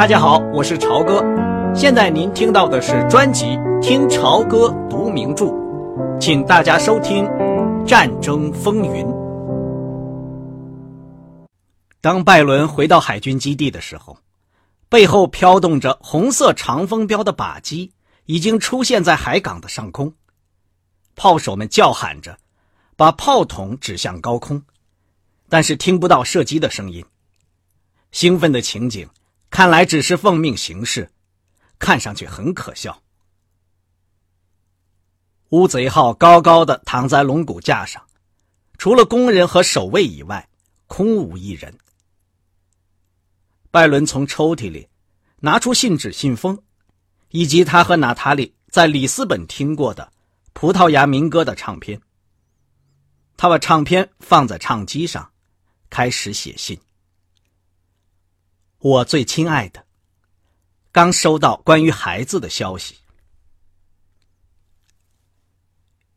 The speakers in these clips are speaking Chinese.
大家好，我是朝哥。现在您听到的是专辑《听朝歌读名著》，请大家收听《战争风云》。当拜伦回到海军基地的时候，背后飘动着红色长风标的靶机已经出现在海港的上空，炮手们叫喊着，把炮筒指向高空，但是听不到射击的声音。兴奋的情景。看来只是奉命行事，看上去很可笑。乌贼号高高的躺在龙骨架上，除了工人和守卫以外，空无一人。拜伦从抽屉里拿出信纸、信封，以及他和娜塔莉在里斯本听过的葡萄牙民歌的唱片。他把唱片放在唱机上，开始写信。我最亲爱的，刚收到关于孩子的消息。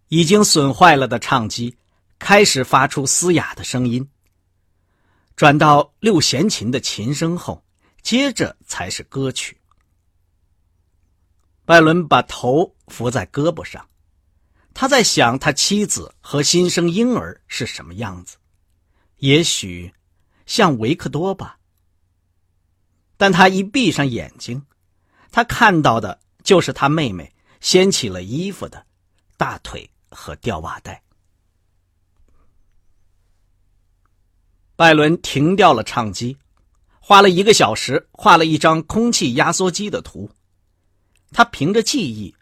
已经损坏了的唱机开始发出嘶哑的声音，转到六弦琴的琴声后，接着才是歌曲。拜伦把头伏在胳膊上，他在想他妻子和新生婴儿是什么样子，也许像维克多吧。但他一闭上眼睛，他看到的就是他妹妹掀起了衣服的大腿和吊袜带。拜伦停掉了唱机，花了一个小时画了一张空气压缩机的图。他凭着记忆，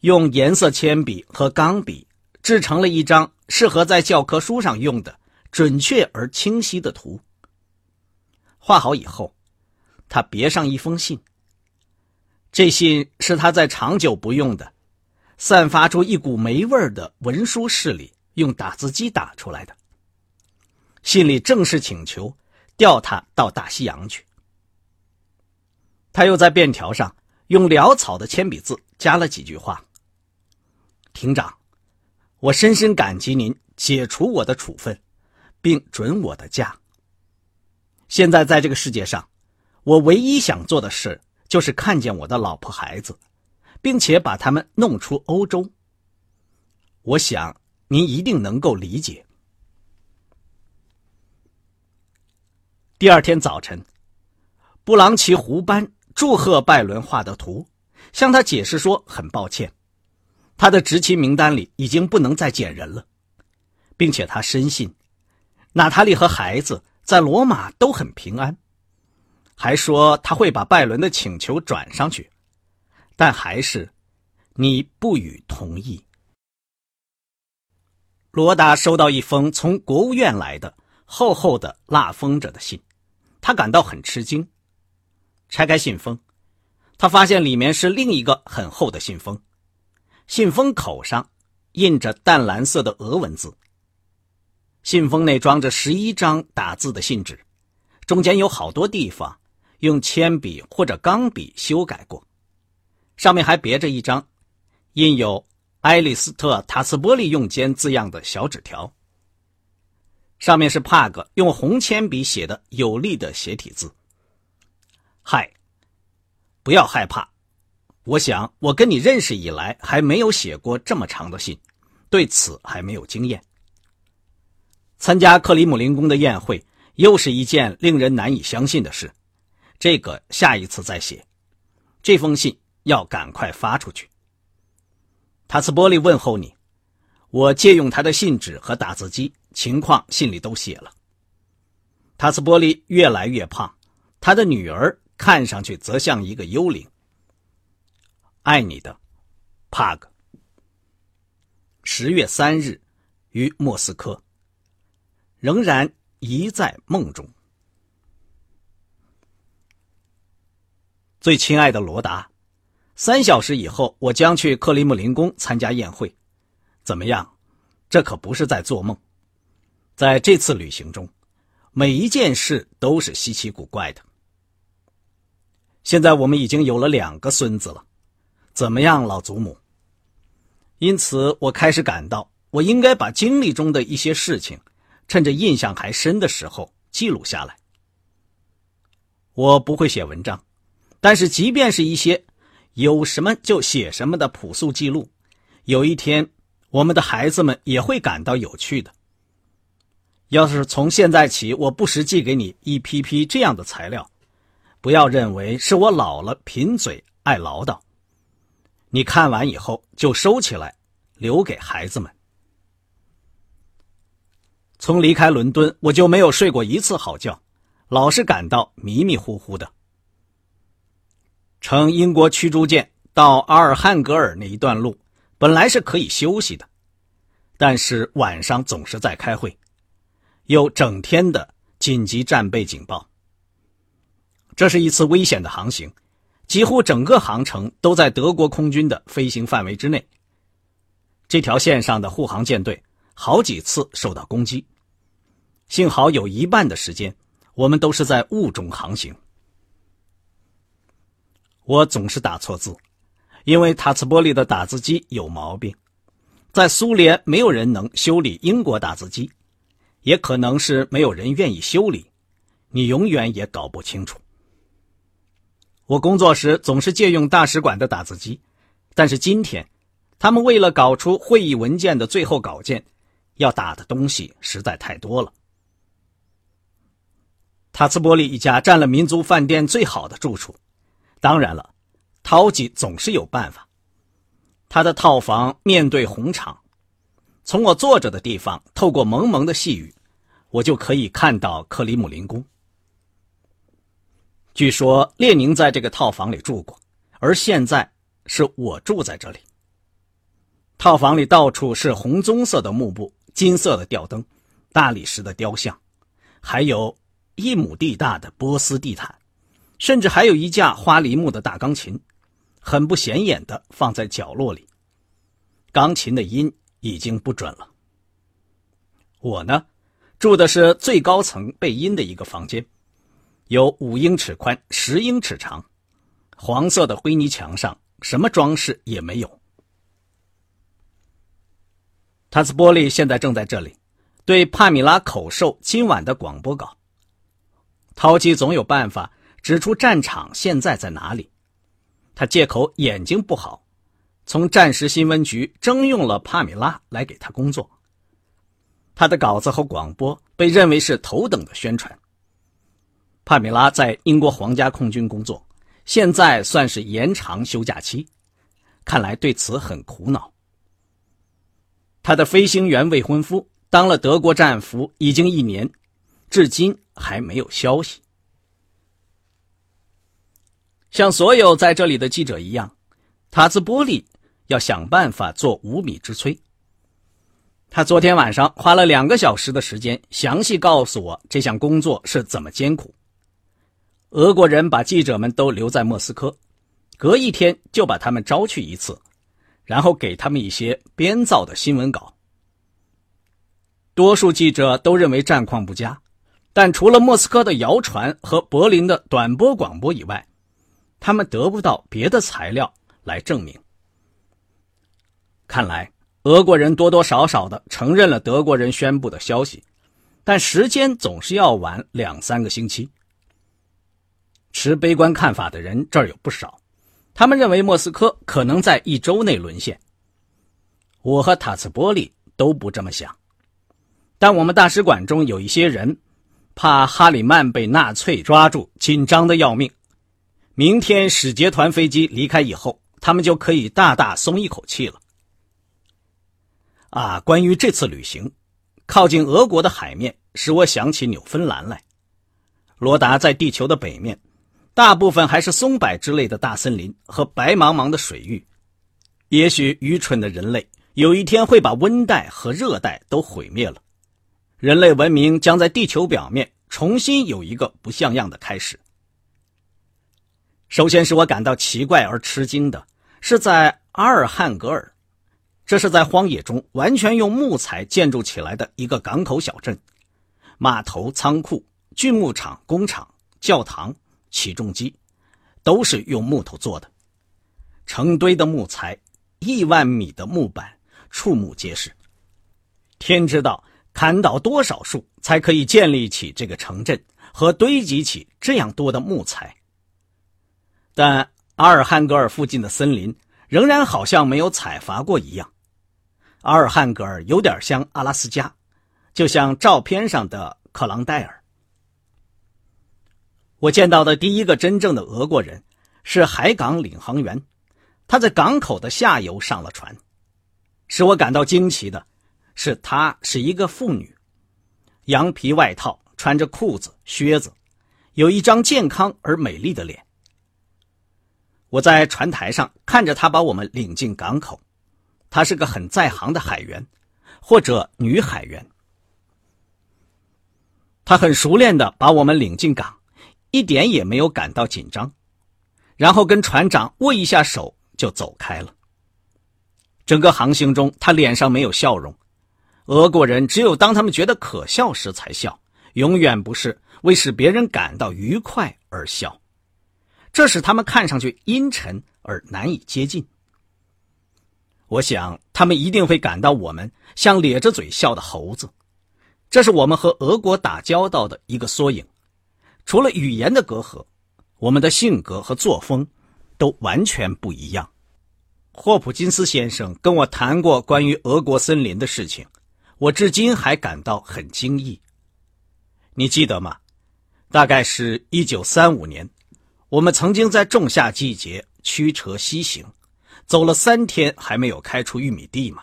用颜色铅笔和钢笔制成了一张适合在教科书上用的准确而清晰的图。画好以后。他别上一封信。这信是他在长久不用的、散发出一股霉味的文书室里用打字机打出来的。信里正式请求调他到大西洋去。他又在便条上用潦草的铅笔字加了几句话：“庭长，我深深感激您解除我的处分，并准我的假。现在在这个世界上。”我唯一想做的事就是看见我的老婆孩子，并且把他们弄出欧洲。我想您一定能够理解。第二天早晨，布朗奇胡班祝贺拜伦画的图，向他解释说很抱歉，他的执勤名单里已经不能再捡人了，并且他深信，娜塔莉和孩子在罗马都很平安。还说他会把拜伦的请求转上去，但还是你不予同意。罗达收到一封从国务院来的厚厚的蜡封着的信，他感到很吃惊。拆开信封，他发现里面是另一个很厚的信封，信封口上印着淡蓝色的俄文字。信封内装着十一张打字的信纸，中间有好多地方。用铅笔或者钢笔修改过，上面还别着一张印有“埃利斯特·塔斯波利用间”字样的小纸条。上面是帕格用红铅笔写的有力的斜体字：“嗨，不要害怕，我想我跟你认识以来还没有写过这么长的信，对此还没有经验。参加克里姆林宫的宴会又是一件令人难以相信的事。”这个下一次再写，这封信要赶快发出去。塔斯波利问候你，我借用他的信纸和打字机，情况信里都写了。塔斯波利越来越胖，他的女儿看上去则像一个幽灵。爱你的，帕格。十月三日，于莫斯科。仍然一在梦中。最亲爱的罗达，三小时以后我将去克里姆林宫参加宴会，怎么样？这可不是在做梦。在这次旅行中，每一件事都是稀奇古怪的。现在我们已经有了两个孙子了，怎么样，老祖母？因此，我开始感到我应该把经历中的一些事情，趁着印象还深的时候记录下来。我不会写文章。但是，即便是一些有什么就写什么的朴素记录，有一天我们的孩子们也会感到有趣的。要是从现在起我不时寄给你一批批这样的材料，不要认为是我老了贫嘴爱唠叨。你看完以后就收起来，留给孩子们。从离开伦敦，我就没有睡过一次好觉，老是感到迷迷糊糊的。乘英国驱逐舰到阿尔汉格尔那一段路，本来是可以休息的，但是晚上总是在开会。有整天的紧急战备警报。这是一次危险的航行，几乎整个航程都在德国空军的飞行范围之内。这条线上的护航舰队好几次受到攻击，幸好有一半的时间我们都是在雾中航行。我总是打错字，因为塔茨波利的打字机有毛病，在苏联没有人能修理英国打字机。也可能是没有人愿意修理，你永远也搞不清楚。我工作时总是借用大使馆的打字机，但是今天，他们为了搞出会议文件的最后稿件，要打的东西实在太多了。塔茨波利一家占了民族饭店最好的住处，当然了，陶吉总是有办法。他的套房面对红场。从我坐着的地方，透过蒙蒙的细雨，我就可以看到克里姆林宫。据说列宁在这个套房里住过，而现在是我住在这里。套房里到处是红棕色的幕布、金色的吊灯、大理石的雕像，还有一亩地大的波斯地毯，甚至还有一架花梨木的大钢琴，很不显眼的放在角落里。钢琴的音。已经不准了。我呢，住的是最高层背阴的一个房间，有五英尺宽、十英尺长，黄色的灰泥墙上什么装饰也没有。塔斯波利现在正在这里，对帕米拉口授今晚的广播稿。陶吉总有办法指出战场现在在哪里，他借口眼睛不好。从战时新闻局征用了帕米拉来给他工作。他的稿子和广播被认为是头等的宣传。帕米拉在英国皇家空军工作，现在算是延长休假期，看来对此很苦恼。他的飞行员未婚夫当了德国战俘已经一年，至今还没有消息。像所有在这里的记者一样，塔兹波利。要想办法做无米之炊。他昨天晚上花了两个小时的时间，详细告诉我这项工作是怎么艰苦。俄国人把记者们都留在莫斯科，隔一天就把他们招去一次，然后给他们一些编造的新闻稿。多数记者都认为战况不佳，但除了莫斯科的谣传和柏林的短波广播以外，他们得不到别的材料来证明。看来，俄国人多多少少的承认了德国人宣布的消息，但时间总是要晚两三个星期。持悲观看法的人这儿有不少，他们认为莫斯科可能在一周内沦陷。我和塔茨波利都不这么想，但我们大使馆中有一些人，怕哈里曼被纳粹抓住，紧张的要命。明天使节团飞机离开以后，他们就可以大大松一口气了。啊，关于这次旅行，靠近俄国的海面使我想起纽芬兰来。罗达在地球的北面，大部分还是松柏之类的大森林和白茫茫的水域。也许愚蠢的人类有一天会把温带和热带都毁灭了，人类文明将在地球表面重新有一个不像样的开始。首先使我感到奇怪而吃惊的是，在阿尔汉格尔。这是在荒野中完全用木材建筑起来的一个港口小镇，码头、仓库、锯木厂、工厂、教堂、起重机，都是用木头做的。成堆的木材，亿万米的木板，触目皆是。天知道砍倒多少树才可以建立起这个城镇和堆积起这样多的木材。但阿尔汉格尔附近的森林仍然好像没有采伐过一样。阿尔汉格尔有点像阿拉斯加，就像照片上的克朗戴尔。我见到的第一个真正的俄国人是海港领航员，他在港口的下游上了船。使我感到惊奇的是，她是一个妇女，羊皮外套，穿着裤子、靴子，有一张健康而美丽的脸。我在船台上看着他把我们领进港口，他是个很在行的海员，或者女海员。他很熟练的把我们领进港，一点也没有感到紧张，然后跟船长握一下手就走开了。整个航行中，他脸上没有笑容。俄国人只有当他们觉得可笑时才笑，永远不是为使别人感到愉快而笑。这使他们看上去阴沉而难以接近。我想，他们一定会感到我们像咧着嘴笑的猴子。这是我们和俄国打交道的一个缩影。除了语言的隔阂，我们的性格和作风都完全不一样。霍普金斯先生跟我谈过关于俄国森林的事情，我至今还感到很惊异。你记得吗？大概是一九三五年，我们曾经在仲夏季节驱车西行，走了三天还没有开出玉米地嘛。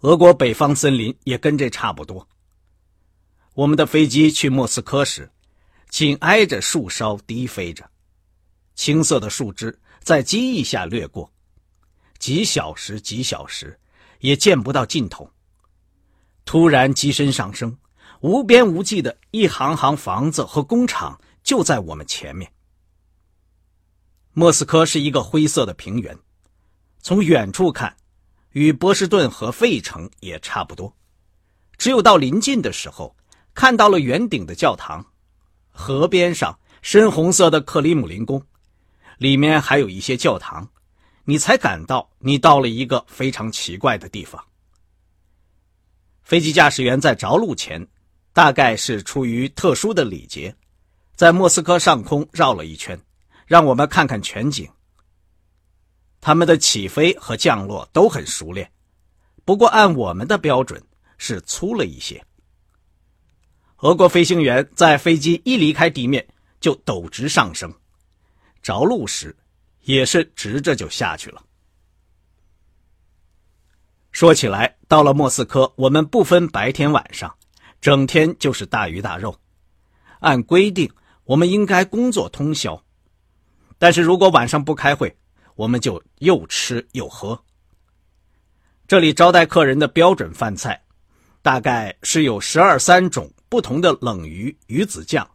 俄国北方森林也跟这差不多。我们的飞机去莫斯科时，紧挨着树梢低飞着，青色的树枝在机翼下掠过。几小时，几小时，也见不到尽头。突然，机身上升，无边无际的一行行房子和工厂就在我们前面。莫斯科是一个灰色的平原，从远处看，与波士顿和费城也差不多。只有到临近的时候，看到了圆顶的教堂，河边上深红色的克里姆林宫，里面还有一些教堂。你才感到你到了一个非常奇怪的地方。飞机驾驶员在着陆前，大概是出于特殊的礼节，在莫斯科上空绕了一圈，让我们看看全景。他们的起飞和降落都很熟练，不过按我们的标准是粗了一些。俄国飞行员在飞机一离开地面就陡直上升，着陆时。也是直着就下去了。说起来，到了莫斯科，我们不分白天晚上，整天就是大鱼大肉。按规定，我们应该工作通宵，但是如果晚上不开会，我们就又吃又喝。这里招待客人的标准饭菜，大概是有十二三种不同的冷鱼、鱼子酱，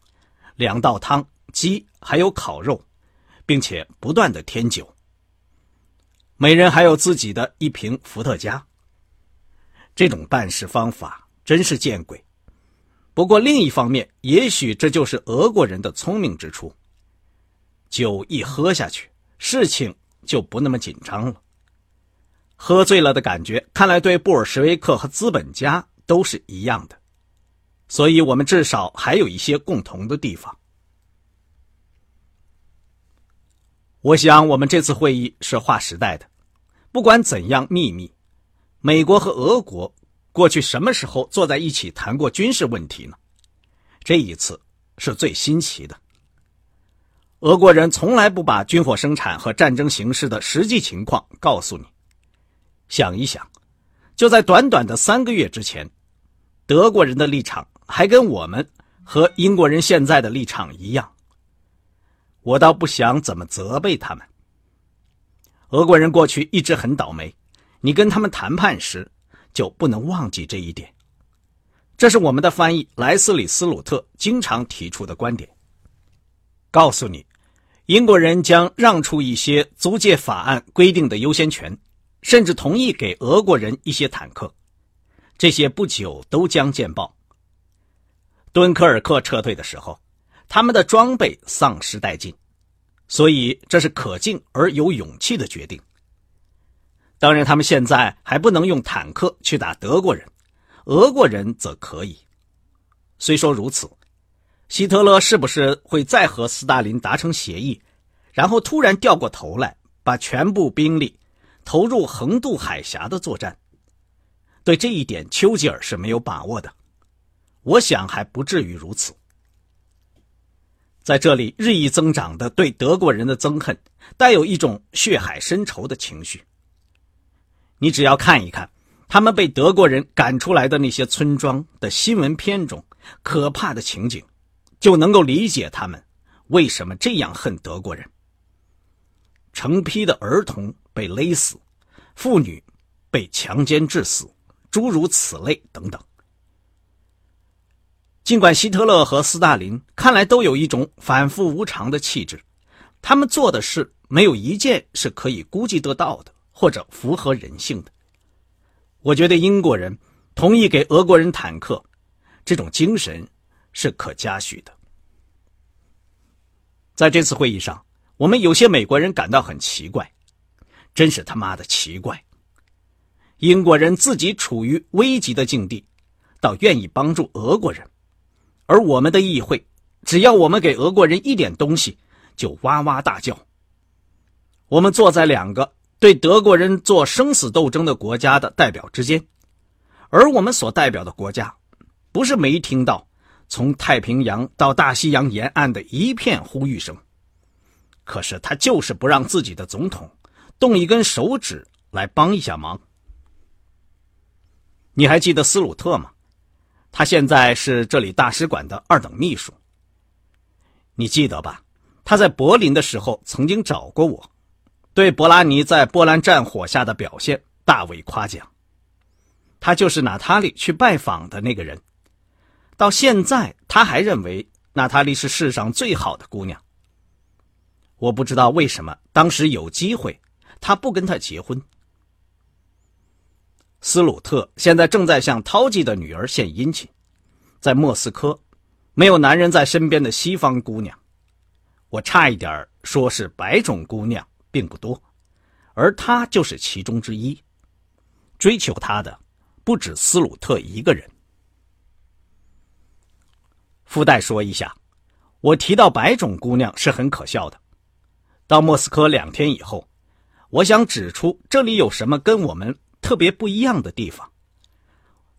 两道汤、鸡，还有烤肉。并且不断的添酒，每人还有自己的一瓶伏特加。这种办事方法真是见鬼。不过另一方面，也许这就是俄国人的聪明之处。酒一喝下去，事情就不那么紧张了。喝醉了的感觉，看来对布尔什维克和资本家都是一样的。所以我们至少还有一些共同的地方。我想，我们这次会议是划时代的。不管怎样秘密，美国和俄国过去什么时候坐在一起谈过军事问题呢？这一次是最新奇的。俄国人从来不把军火生产和战争形势的实际情况告诉你。想一想，就在短短的三个月之前，德国人的立场还跟我们和英国人现在的立场一样。我倒不想怎么责备他们。俄国人过去一直很倒霉，你跟他们谈判时就不能忘记这一点。这是我们的翻译莱斯里斯鲁特经常提出的观点。告诉你，英国人将让出一些租借法案规定的优先权，甚至同意给俄国人一些坦克，这些不久都将见报。敦刻尔克撤退的时候。他们的装备丧失殆尽，所以这是可敬而有勇气的决定。当然，他们现在还不能用坦克去打德国人，俄国人则可以。虽说如此，希特勒是不是会再和斯大林达成协议，然后突然掉过头来，把全部兵力投入横渡海峡的作战。对这一点，丘吉尔是没有把握的。我想还不至于如此。在这里日益增长的对德国人的憎恨，带有一种血海深仇的情绪。你只要看一看他们被德国人赶出来的那些村庄的新闻片中可怕的情景，就能够理解他们为什么这样恨德国人。成批的儿童被勒死，妇女被强奸致死，诸如此类等等。尽管希特勒和斯大林看来都有一种反复无常的气质，他们做的事没有一件是可以估计得到的或者符合人性的。我觉得英国人同意给俄国人坦克，这种精神是可嘉许的。在这次会议上，我们有些美国人感到很奇怪，真是他妈的奇怪！英国人自己处于危急的境地，倒愿意帮助俄国人。而我们的议会，只要我们给俄国人一点东西，就哇哇大叫。我们坐在两个对德国人做生死斗争的国家的代表之间，而我们所代表的国家，不是没听到从太平洋到大西洋沿岸的一片呼吁声，可是他就是不让自己的总统动一根手指来帮一下忙。你还记得斯鲁特吗？他现在是这里大使馆的二等秘书。你记得吧？他在柏林的时候曾经找过我，对博拉尼在波兰战火下的表现大为夸奖。他就是娜塔莉去拜访的那个人。到现在，他还认为娜塔莉是世上最好的姑娘。我不知道为什么当时有机会，他不跟她结婚。斯鲁特现在正在向涛吉的女儿献殷勤，在莫斯科，没有男人在身边的西方姑娘，我差一点说是白种姑娘并不多，而她就是其中之一。追求她的不止斯鲁特一个人。附带说一下，我提到白种姑娘是很可笑的。到莫斯科两天以后，我想指出这里有什么跟我们。特别不一样的地方，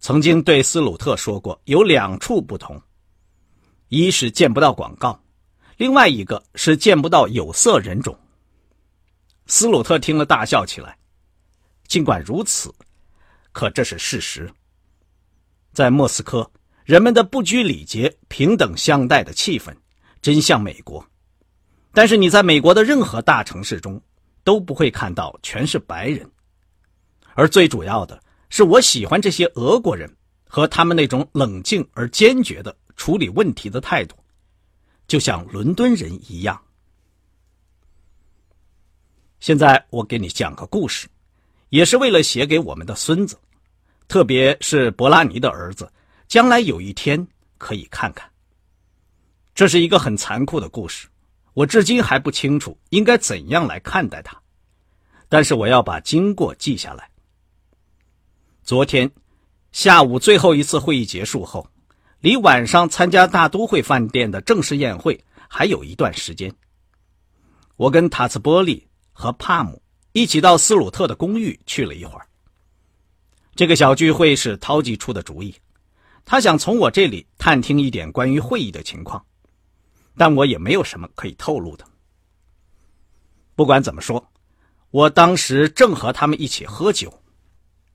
曾经对斯鲁特说过，有两处不同：一是见不到广告，另外一个是见不到有色人种。斯鲁特听了大笑起来。尽管如此，可这是事实。在莫斯科，人们的不拘礼节、平等相待的气氛，真像美国。但是你在美国的任何大城市中，都不会看到全是白人。而最主要的是，我喜欢这些俄国人和他们那种冷静而坚决的处理问题的态度，就像伦敦人一样。现在我给你讲个故事，也是为了写给我们的孙子，特别是博拉尼的儿子，将来有一天可以看看。这是一个很残酷的故事，我至今还不清楚应该怎样来看待它，但是我要把经过记下来。昨天下午最后一次会议结束后，离晚上参加大都会饭店的正式宴会还有一段时间。我跟塔茨波利和帕姆一起到斯鲁特的公寓去了一会儿。这个小聚会是陶吉出的主意，他想从我这里探听一点关于会议的情况，但我也没有什么可以透露的。不管怎么说，我当时正和他们一起喝酒。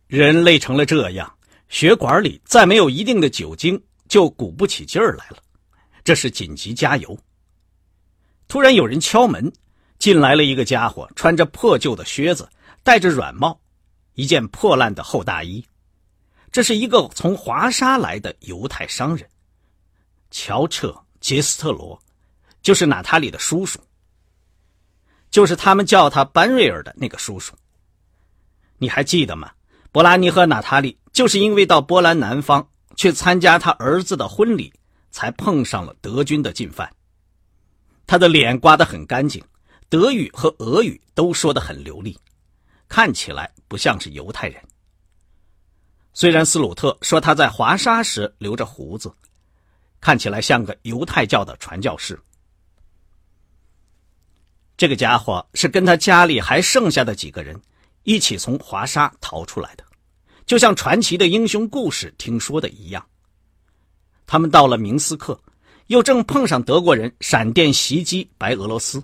人累成了这样，血管里再没有一定的酒精，就鼓不起劲儿来了。这是紧急加油。突然有人敲门，进来了一个家伙，穿着破旧的靴子，戴着软帽，一件破烂的厚大衣。这是一个从华沙来的犹太商人，乔彻·杰斯特罗，就是娜塔莉的叔叔，就是他们叫他班瑞尔的那个叔叔。你还记得吗？博拉尼和娜塔莉就是因为到波兰南方去参加他儿子的婚礼，才碰上了德军的进犯。他的脸刮得很干净，德语和俄语都说得很流利，看起来不像是犹太人。虽然斯鲁特说他在华沙时留着胡子，看起来像个犹太教的传教士。这个家伙是跟他家里还剩下的几个人一起从华沙逃出来的，就像传奇的英雄故事听说的一样。他们到了明斯克，又正碰上德国人闪电袭击白俄罗斯。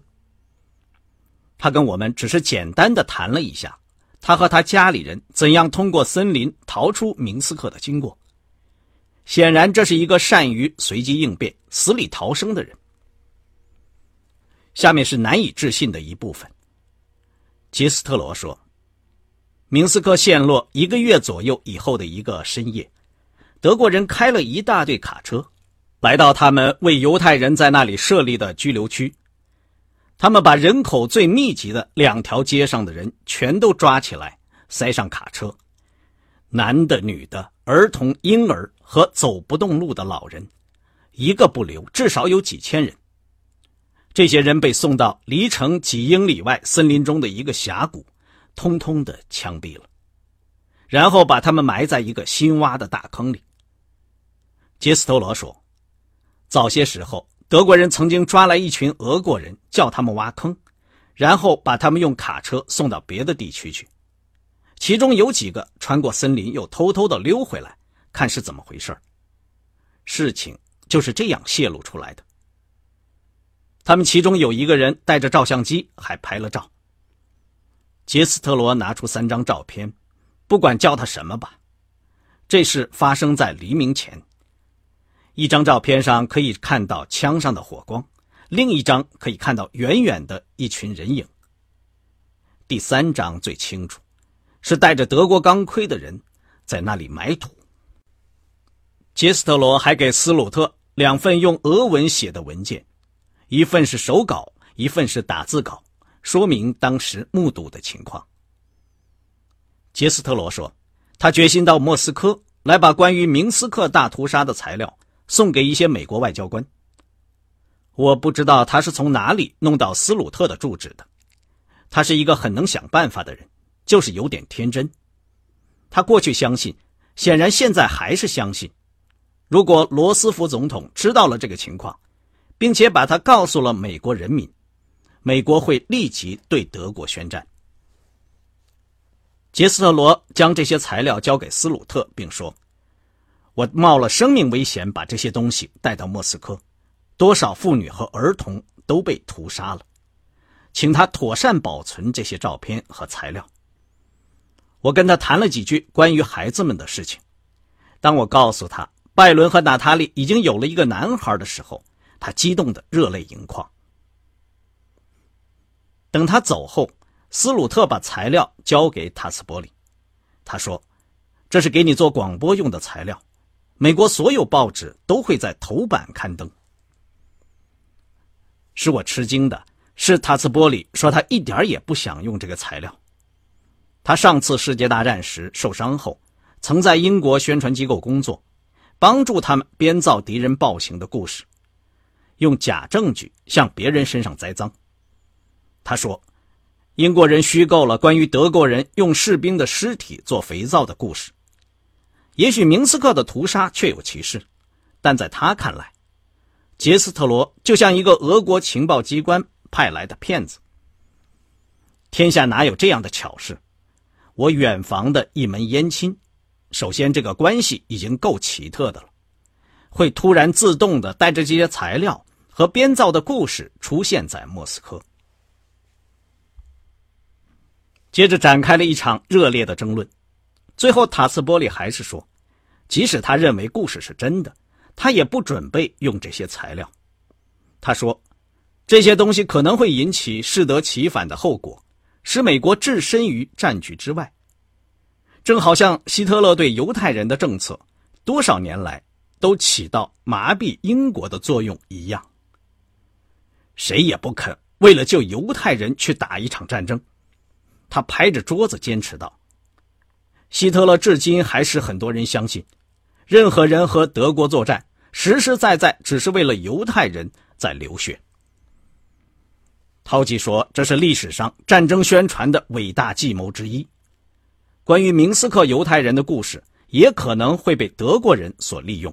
他跟我们只是简单的谈了一下，他和他家里人怎样通过森林逃出明斯克的经过。显然，这是一个善于随机应变、死里逃生的人。下面是难以置信的一部分。杰斯特罗说：“明斯克陷落一个月左右以后的一个深夜，德国人开了一大队卡车，来到他们为犹太人在那里设立的拘留区。他们把人口最密集的两条街上的人全都抓起来，塞上卡车，男的、女的、儿童、婴儿和走不动路的老人，一个不留，至少有几千人。”这些人被送到离城几英里外森林中的一个峡谷，通通的枪毙了，然后把他们埋在一个新挖的大坑里。杰斯托罗说：“早些时候，德国人曾经抓来一群俄国人，叫他们挖坑，然后把他们用卡车送到别的地区去。其中有几个穿过森林，又偷偷的溜回来，看是怎么回事事情就是这样泄露出来的。”他们其中有一个人带着照相机，还拍了照。杰斯特罗拿出三张照片，不管叫他什么吧。这事发生在黎明前。一张照片上可以看到枪上的火光，另一张可以看到远远的一群人影。第三张最清楚，是带着德国钢盔的人在那里埋土。杰斯特罗还给斯鲁特两份用俄文写的文件。一份是手稿，一份是打字稿，说明当时目睹的情况。杰斯特罗说，他决心到莫斯科来把关于明斯克大屠杀的材料送给一些美国外交官。我不知道他是从哪里弄到斯鲁特的住址的。他是一个很能想办法的人，就是有点天真。他过去相信，显然现在还是相信。如果罗斯福总统知道了这个情况，并且把他告诉了美国人民，美国会立即对德国宣战。杰斯特罗将这些材料交给斯鲁特，并说：“我冒了生命危险把这些东西带到莫斯科，多少妇女和儿童都被屠杀了，请他妥善保存这些照片和材料。”我跟他谈了几句关于孩子们的事情。当我告诉他拜伦和娜塔莉已经有了一个男孩的时候，他激动的热泪盈眶。等他走后，斯鲁特把材料交给塔斯伯里，他说：“这是给你做广播用的材料，美国所有报纸都会在头版刊登。”使我吃惊的是，塔斯伯里说他一点也不想用这个材料。他上次世界大战时受伤后，曾在英国宣传机构工作，帮助他们编造敌人暴行的故事。用假证据向别人身上栽赃。他说，英国人虚构了关于德国人用士兵的尸体做肥皂的故事。也许明斯克的屠杀确有其事，但在他看来，杰斯特罗就像一个俄国情报机关派来的骗子。天下哪有这样的巧事？我远房的一门姻亲，首先这个关系已经够奇特的了，会突然自动的带着这些材料。和编造的故事出现在莫斯科，接着展开了一场热烈的争论。最后，塔斯波利还是说，即使他认为故事是真的，他也不准备用这些材料。他说，这些东西可能会引起适得其反的后果，使美国置身于战局之外。正好像希特勒对犹太人的政策，多少年来都起到麻痹英国的作用一样。谁也不肯为了救犹太人去打一场战争，他拍着桌子坚持道：“希特勒至今还是很多人相信，任何人和德国作战，实实在在只是为了犹太人在流血。”陶吉说：“这是历史上战争宣传的伟大计谋之一。关于明斯克犹太人的故事，也可能会被德国人所利用。”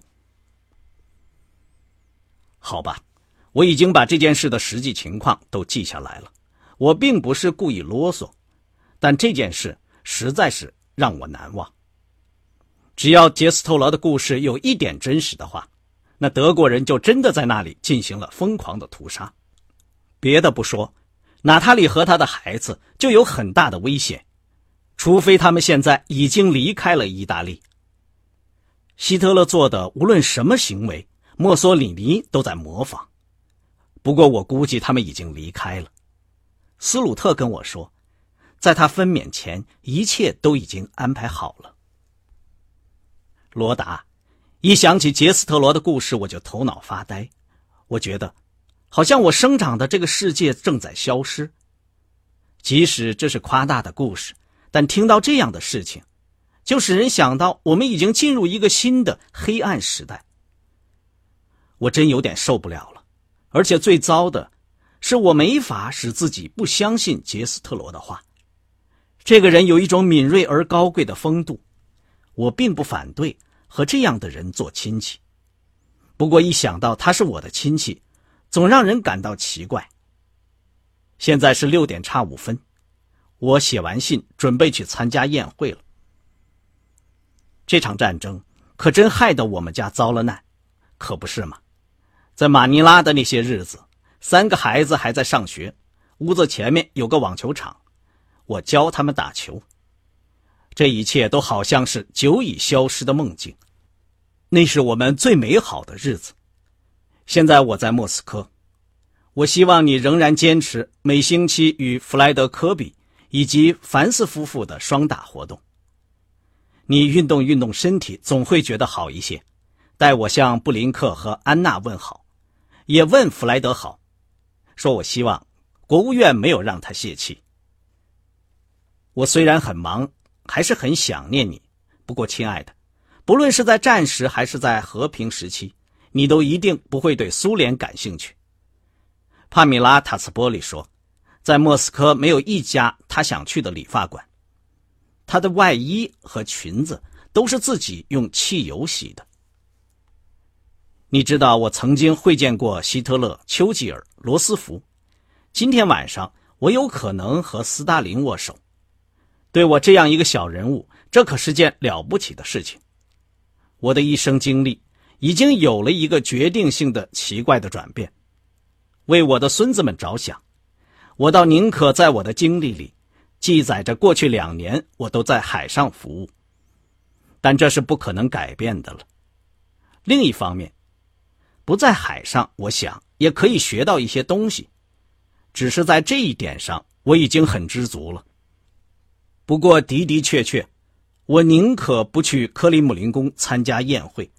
好吧。我已经把这件事的实际情况都记下来了，我并不是故意啰嗦，但这件事实在是让我难忘。只要杰斯特罗的故事有一点真实的话，那德国人就真的在那里进行了疯狂的屠杀。别的不说，娜塔莉和他的孩子就有很大的危险，除非他们现在已经离开了意大利。希特勒做的无论什么行为，墨索里尼都在模仿。不过我估计他们已经离开了。斯鲁特跟我说，在他分娩前，一切都已经安排好了。罗达，一想起杰斯特罗的故事，我就头脑发呆。我觉得，好像我生长的这个世界正在消失。即使这是夸大的故事，但听到这样的事情。就使人想到，我们已经进入一个新的黑暗时代。我真有点受不了了，而且最糟的是，我没法使自己不相信杰斯特罗的话。这个人有一种敏锐而高贵的风度，我并不反对和这样的人做亲戚。不过一想到他是我的亲戚，总让人感到奇怪。现在是六点差五分，我写完信，准备去参加宴会了。这场战争可真害得我们家遭了难，可不是吗？在马尼拉的那些日子，三个孩子还在上学，屋子前面有个网球场，我教他们打球。这一切都好像是久已消失的梦境，那是我们最美好的日子。现在我在莫斯科，我希望你仍然坚持每星期与弗莱德·科比以及凡斯夫妇的双打活动。你运动运动身体，总会觉得好一些。代我向布林克和安娜问好，也问弗莱德好，说我希望国务院没有让他泄气。我虽然很忙，还是很想念你。不过，亲爱的，不论是在战时还是在和平时期，你都一定不会对苏联感兴趣。帕米拉·塔斯波利说，在莫斯科没有一家他想去的理发馆。他的外衣和裙子都是自己用汽油洗的。你知道，我曾经会见过希特勒、丘吉尔、罗斯福。今天晚上，我有可能和斯大林握手。对我这样一个小人物，这可是件了不起的事情。我的一生经历已经有了一个决定性的奇怪的转变。为我的孙子们着想，我倒宁可在我的经历里。记载着过去两年我都在海上服务，但这是不可能改变的了。另一方面，不在海上，我想也可以学到一些东西，只是在这一点上我已经很知足了。不过的的确确，我宁可不去克里姆林宫参加宴会，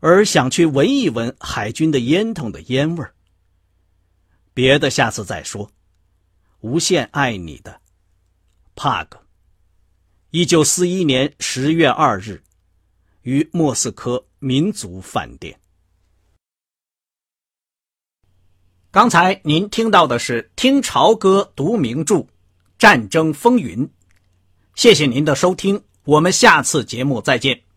而想去闻一闻海军的烟筒的烟味儿。别的下次再说。无限爱你的。帕格，一九四一年十月二日，于莫斯科民族饭店。刚才您听到的是《听潮歌读名著：战争风云》，谢谢您的收听，我们下次节目再见。